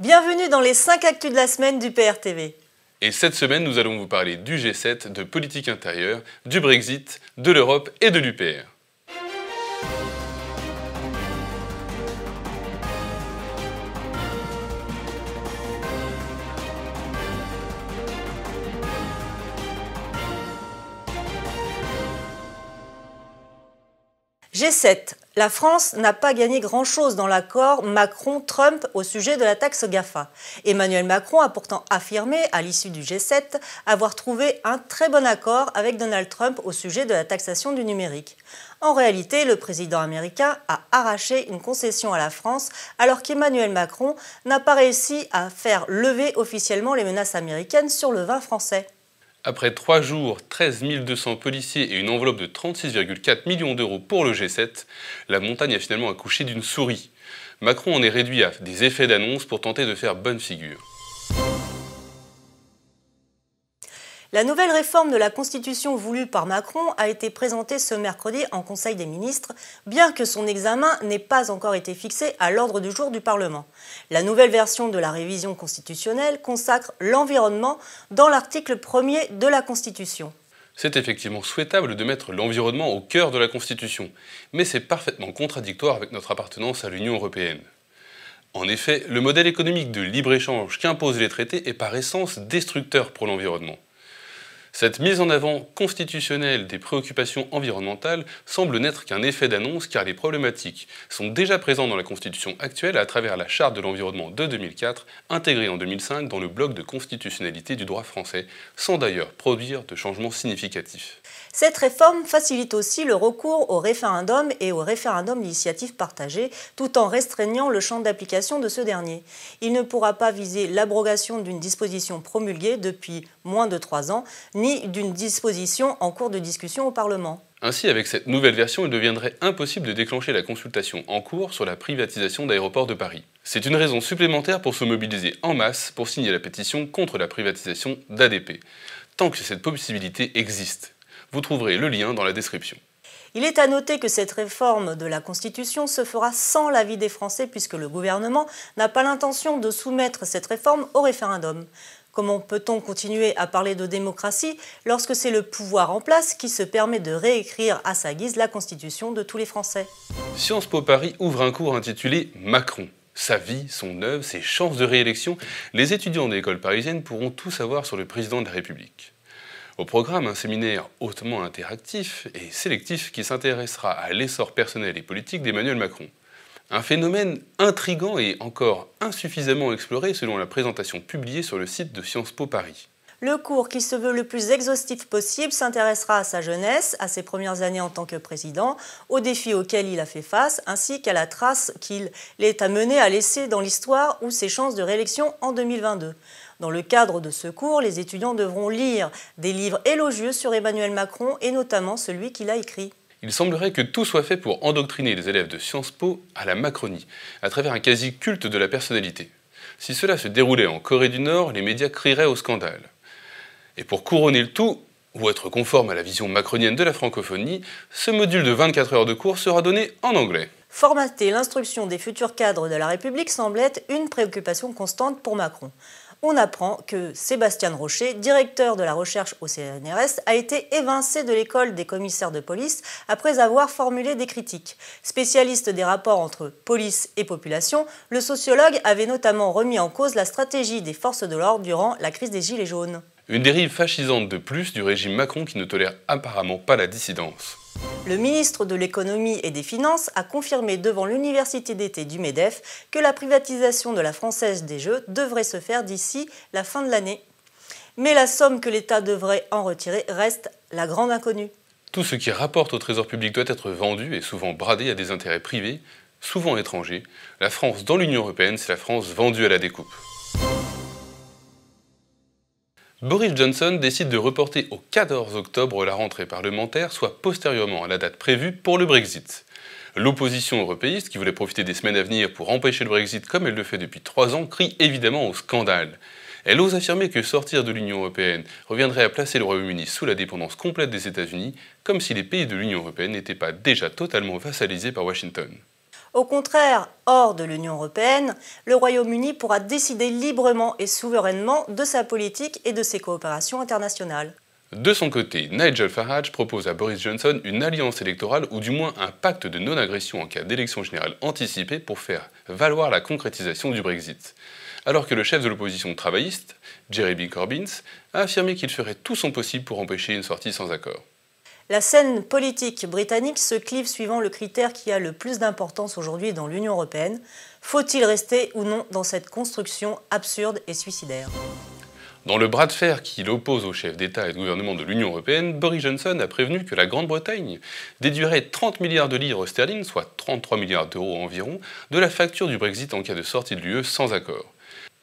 Bienvenue dans les 5 actus de la semaine du PRTV. Et cette semaine, nous allons vous parler du G7, de politique intérieure, du Brexit, de l'Europe et de l'UPR. G7. La France n'a pas gagné grand-chose dans l'accord Macron-Trump au sujet de la taxe GAFA. Emmanuel Macron a pourtant affirmé, à l'issue du G7, avoir trouvé un très bon accord avec Donald Trump au sujet de la taxation du numérique. En réalité, le président américain a arraché une concession à la France alors qu'Emmanuel Macron n'a pas réussi à faire lever officiellement les menaces américaines sur le vin français. Après trois jours, 13 200 policiers et une enveloppe de 36,4 millions d'euros pour le G7, la montagne a finalement accouché d'une souris. Macron en est réduit à des effets d'annonce pour tenter de faire bonne figure. La nouvelle réforme de la Constitution voulue par Macron a été présentée ce mercredi en Conseil des ministres, bien que son examen n'ait pas encore été fixé à l'ordre du jour du Parlement. La nouvelle version de la révision constitutionnelle consacre l'environnement dans l'article 1er de la Constitution. C'est effectivement souhaitable de mettre l'environnement au cœur de la Constitution, mais c'est parfaitement contradictoire avec notre appartenance à l'Union européenne. En effet, le modèle économique de libre-échange qu'imposent les traités est par essence destructeur pour l'environnement. Cette mise en avant constitutionnelle des préoccupations environnementales semble n'être qu'un effet d'annonce car les problématiques sont déjà présentes dans la Constitution actuelle à travers la Charte de l'environnement de 2004, intégrée en 2005 dans le bloc de constitutionnalité du droit français, sans d'ailleurs produire de changements significatifs. Cette réforme facilite aussi le recours au référendum et au référendum d'initiative partagée, tout en restreignant le champ d'application de ce dernier. Il ne pourra pas viser l'abrogation d'une disposition promulguée depuis moins de trois ans, d'une disposition en cours de discussion au Parlement. Ainsi, avec cette nouvelle version, il deviendrait impossible de déclencher la consultation en cours sur la privatisation d'aéroports de Paris. C'est une raison supplémentaire pour se mobiliser en masse pour signer la pétition contre la privatisation d'ADP, tant que cette possibilité existe. Vous trouverez le lien dans la description. Il est à noter que cette réforme de la Constitution se fera sans l'avis des Français puisque le gouvernement n'a pas l'intention de soumettre cette réforme au référendum. Comment peut-on continuer à parler de démocratie lorsque c'est le pouvoir en place qui se permet de réécrire à sa guise la Constitution de tous les Français? Sciences Po Paris ouvre un cours intitulé Macron. Sa vie, son œuvre, ses chances de réélection, les étudiants de l'école parisienne pourront tout savoir sur le président de la République. Au programme, un séminaire hautement interactif et sélectif qui s'intéressera à l'essor personnel et politique d'Emmanuel Macron. Un phénomène intrigant et encore insuffisamment exploré selon la présentation publiée sur le site de Sciences Po Paris. Le cours, qui se veut le plus exhaustif possible, s'intéressera à sa jeunesse, à ses premières années en tant que président, aux défis auxquels il a fait face, ainsi qu'à la trace qu'il est amené à laisser dans l'histoire ou ses chances de réélection en 2022. Dans le cadre de ce cours, les étudiants devront lire des livres élogieux sur Emmanuel Macron et notamment celui qu'il a écrit. Il semblerait que tout soit fait pour endoctriner les élèves de Sciences Po à la Macronie, à travers un quasi-culte de la personnalité. Si cela se déroulait en Corée du Nord, les médias crieraient au scandale. Et pour couronner le tout, ou être conforme à la vision macronienne de la francophonie, ce module de 24 heures de cours sera donné en anglais. Formater l'instruction des futurs cadres de la République semble être une préoccupation constante pour Macron on apprend que Sébastien Rocher, directeur de la recherche au CNRS, a été évincé de l'école des commissaires de police après avoir formulé des critiques. Spécialiste des rapports entre police et population, le sociologue avait notamment remis en cause la stratégie des forces de l'ordre durant la crise des Gilets jaunes. Une dérive fascisante de plus du régime Macron qui ne tolère apparemment pas la dissidence. Le ministre de l'économie et des finances a confirmé devant l'université d'été du MEDEF que la privatisation de la Française des Jeux devrait se faire d'ici la fin de l'année. Mais la somme que l'État devrait en retirer reste la grande inconnue. Tout ce qui rapporte au trésor public doit être vendu et souvent bradé à des intérêts privés, souvent étrangers. La France dans l'Union européenne, c'est la France vendue à la découpe. Boris Johnson décide de reporter au 14 octobre la rentrée parlementaire, soit postérieurement à la date prévue pour le Brexit. L'opposition européiste, qui voulait profiter des semaines à venir pour empêcher le Brexit comme elle le fait depuis trois ans, crie évidemment au scandale. Elle ose affirmer que sortir de l'Union européenne reviendrait à placer le Royaume-Uni sous la dépendance complète des États-Unis, comme si les pays de l'Union européenne n'étaient pas déjà totalement vassalisés par Washington. Au contraire, hors de l'Union européenne, le Royaume-Uni pourra décider librement et souverainement de sa politique et de ses coopérations internationales. De son côté, Nigel Farage propose à Boris Johnson une alliance électorale ou du moins un pacte de non-agression en cas d'élection générale anticipée pour faire valoir la concrétisation du Brexit. Alors que le chef de l'opposition travailliste, Jeremy Corbyn, a affirmé qu'il ferait tout son possible pour empêcher une sortie sans accord. La scène politique britannique se clive suivant le critère qui a le plus d'importance aujourd'hui dans l'Union européenne. Faut-il rester ou non dans cette construction absurde et suicidaire? Dans le bras de fer qui l'oppose au chef d'État et de gouvernement de l'Union européenne, Boris Johnson a prévenu que la Grande-Bretagne déduirait 30 milliards de livres sterling, soit 33 milliards d'euros environ, de la facture du Brexit en cas de sortie de l'UE sans accord.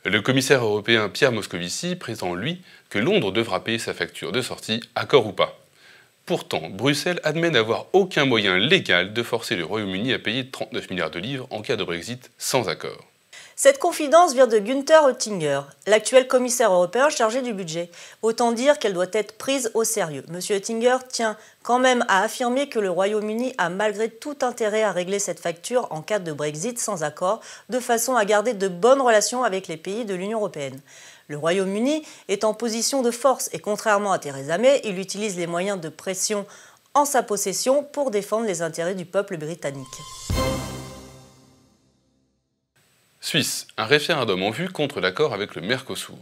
Le commissaire européen Pierre Moscovici prétend, lui, que Londres devra payer sa facture de sortie, accord ou pas. Pourtant, Bruxelles admet n'avoir aucun moyen légal de forcer le Royaume-Uni à payer 39 milliards de livres en cas de Brexit sans accord. Cette confidence vient de Günther Oettinger, l'actuel commissaire européen chargé du budget. Autant dire qu'elle doit être prise au sérieux. M. Oettinger tient quand même à affirmer que le Royaume-Uni a malgré tout intérêt à régler cette facture en cas de Brexit sans accord, de façon à garder de bonnes relations avec les pays de l'Union européenne. Le Royaume-Uni est en position de force et contrairement à Theresa May, il utilise les moyens de pression en sa possession pour défendre les intérêts du peuple britannique. Suisse, un référendum en vue contre l'accord avec le Mercosur.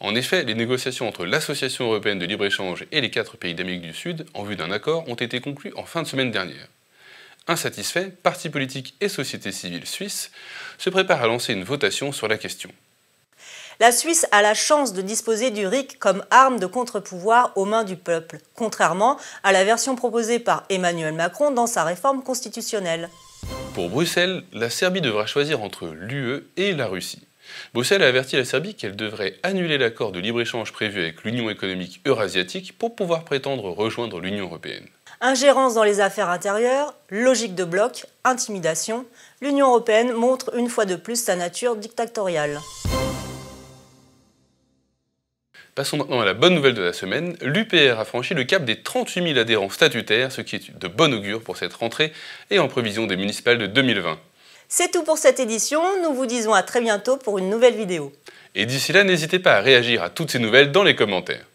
En effet, les négociations entre l'Association européenne de libre-échange et les quatre pays d'Amérique du Sud en vue d'un accord ont été conclues en fin de semaine dernière. Insatisfaits, partis politiques et sociétés civiles suisses se préparent à lancer une votation sur la question. La Suisse a la chance de disposer du RIC comme arme de contre-pouvoir aux mains du peuple, contrairement à la version proposée par Emmanuel Macron dans sa réforme constitutionnelle. Pour Bruxelles, la Serbie devra choisir entre l'UE et la Russie. Bruxelles a averti la Serbie qu'elle devrait annuler l'accord de libre-échange prévu avec l'Union économique eurasiatique pour pouvoir prétendre rejoindre l'Union européenne. Ingérence dans les affaires intérieures, logique de bloc, intimidation, l'Union européenne montre une fois de plus sa nature dictatoriale. Passons maintenant à la bonne nouvelle de la semaine. L'UPR a franchi le cap des 38 000 adhérents statutaires, ce qui est de bon augure pour cette rentrée et en prévision des municipales de 2020. C'est tout pour cette édition. Nous vous disons à très bientôt pour une nouvelle vidéo. Et d'ici là, n'hésitez pas à réagir à toutes ces nouvelles dans les commentaires.